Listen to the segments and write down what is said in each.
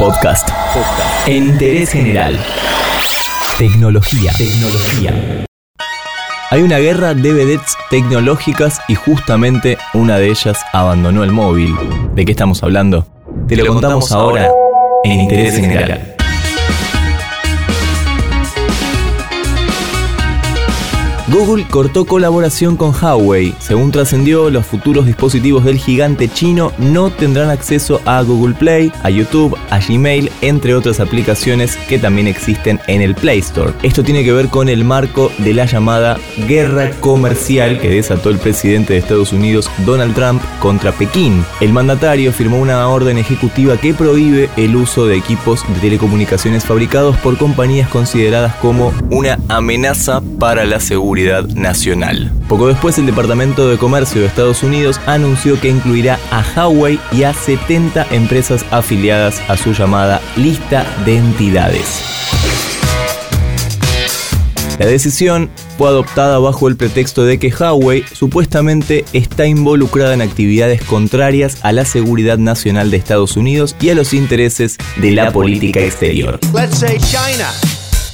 Podcast. En interés general. Tecnología. Tecnología. Hay una guerra de vedettes tecnológicas y justamente una de ellas abandonó el móvil. ¿De qué estamos hablando? Te, lo, contamos, ahora en interés general. Google cortó colaboración con Huawei. Según trascendió, los futuros dispositivos del gigante chino no tendrán acceso a Google Play, a YouTube, a Gmail, entre otras aplicaciones que también existen en el Play Store. Esto tiene que ver con el marco de la llamada guerra comercial que desató el presidente de Estados Unidos, Donald Trump, contra Pekín. El mandatario firmó una orden ejecutiva que prohíbe el uso de equipos de telecomunicaciones fabricados por compañías consideradas como una amenaza para la seguridad nacional. Poco después, el Departamento de Comercio de Estados Unidos anunció que incluirá a Huawei y a 70 empresas afiliadas a su llamada lista de entidades. La decisión fue adoptada bajo el pretexto de que Huawei supuestamente está involucrada en actividades contrarias a la seguridad nacional de Estados Unidos y a los intereses de la política exterior.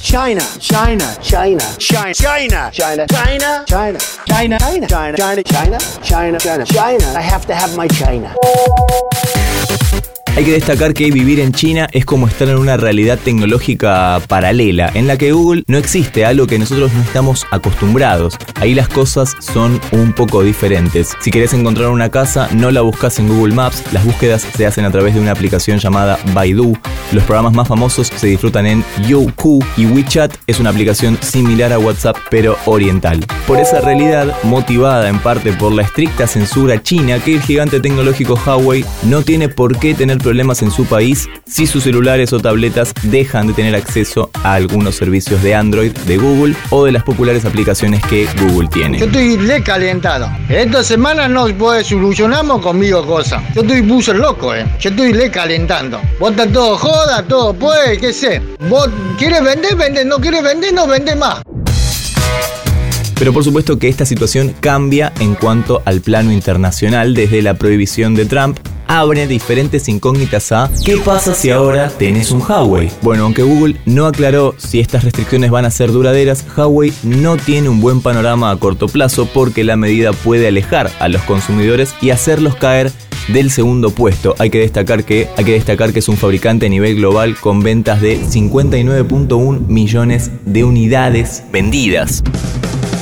China, China, China, China, China, China, China, China, China, China, China, China, China, China. I have to have my China. Hay que destacar que vivir en China es como estar en una realidad tecnológica paralela, en la que Google no existe, algo que nosotros no estamos acostumbrados. Ahí las cosas son un poco diferentes. Si querés encontrar una casa, no la buscas en Google Maps, las búsquedas se hacen a través de una aplicación llamada Baidu. Los programas más famosos se disfrutan en Youku y WeChat es una aplicación similar a WhatsApp pero oriental. Por esa realidad, motivada en parte por la estricta censura china que el gigante tecnológico Huawei no tiene por qué tener problemas en su país si sus celulares o tabletas dejan de tener acceso a algunos servicios de Android de Google o de las populares aplicaciones que Google tiene. Yo estoy recalentado. Esta semana no solucionamos conmigo cosas. Yo estoy puso loco, eh. Yo estoy recalentando. Vos todo todo puede, qué sé. Vos quieres vender, vende. No quieres vender, no vende más. Pero por supuesto que esta situación cambia en cuanto al plano internacional desde la prohibición de Trump abre diferentes incógnitas a ¿qué pasa si ahora tenés un Huawei? Bueno, aunque Google no aclaró si estas restricciones van a ser duraderas, Huawei no tiene un buen panorama a corto plazo porque la medida puede alejar a los consumidores y hacerlos caer del segundo puesto. Hay que destacar que hay que destacar que es un fabricante a nivel global con ventas de 59.1 millones de unidades vendidas.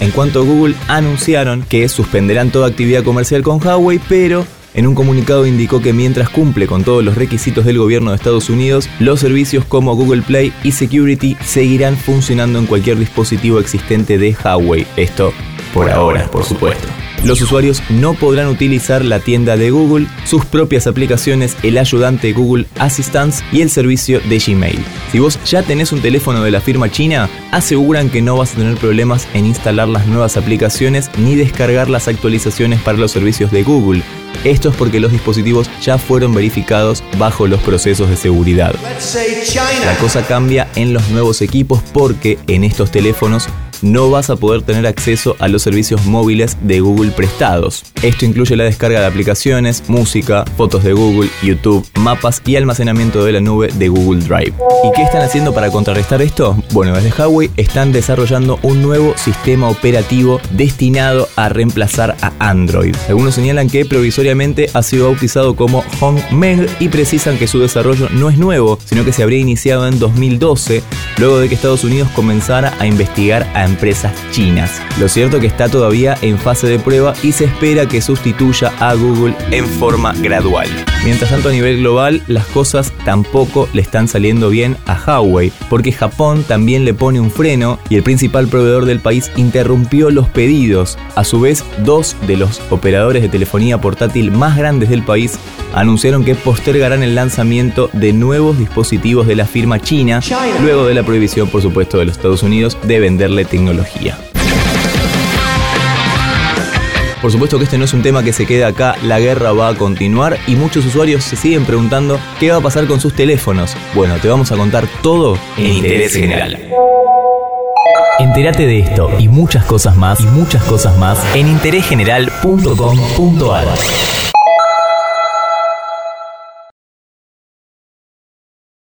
En cuanto a Google, anunciaron que suspenderán toda actividad comercial con Huawei, pero en un comunicado indicó que mientras cumple con todos los requisitos del gobierno de Estados Unidos, los servicios como Google Play y Security seguirán funcionando en cualquier dispositivo existente de Huawei. Esto por ahora, por supuesto. Los usuarios no podrán utilizar la tienda de Google, sus propias aplicaciones, el ayudante Google Assistant y el servicio de Gmail. Si vos ya tenés un teléfono de la firma china, aseguran que no vas a tener problemas en instalar las nuevas aplicaciones ni descargar las actualizaciones para los servicios de Google. Esto es porque los dispositivos ya fueron verificados bajo los procesos de seguridad. La cosa cambia en los nuevos equipos porque en estos teléfonos no vas a poder tener acceso a los servicios móviles de Google prestados. Esto incluye la descarga de aplicaciones, música, fotos de Google, YouTube, mapas y almacenamiento de la nube de Google Drive. ¿Y qué están haciendo para contrarrestar esto? Bueno, desde Huawei están desarrollando un nuevo sistema operativo destinado a reemplazar a Android. Algunos señalan que provisoriamente ha sido bautizado como HongMeng y precisan que su desarrollo no es nuevo, sino que se habría iniciado en 2012, luego de que Estados Unidos comenzara a investigar a empresas chinas. Lo cierto que está todavía en fase de prueba y se espera que sustituya a Google en forma gradual. Mientras tanto a nivel global las cosas tampoco le están saliendo bien a Huawei, porque Japón también le pone un freno y el principal proveedor del país interrumpió los pedidos. A su vez, dos de los operadores de telefonía portátil más grandes del país anunciaron que postergarán el lanzamiento de nuevos dispositivos de la firma china, luego de la prohibición por supuesto de los Estados Unidos de venderle tecnología. Por supuesto que este no es un tema que se quede acá, la guerra va a continuar y muchos usuarios se siguen preguntando qué va a pasar con sus teléfonos. Bueno, te vamos a contar todo en Interés General. Entérate de esto y muchas cosas más y muchas cosas más en interésgeneral.com.ar.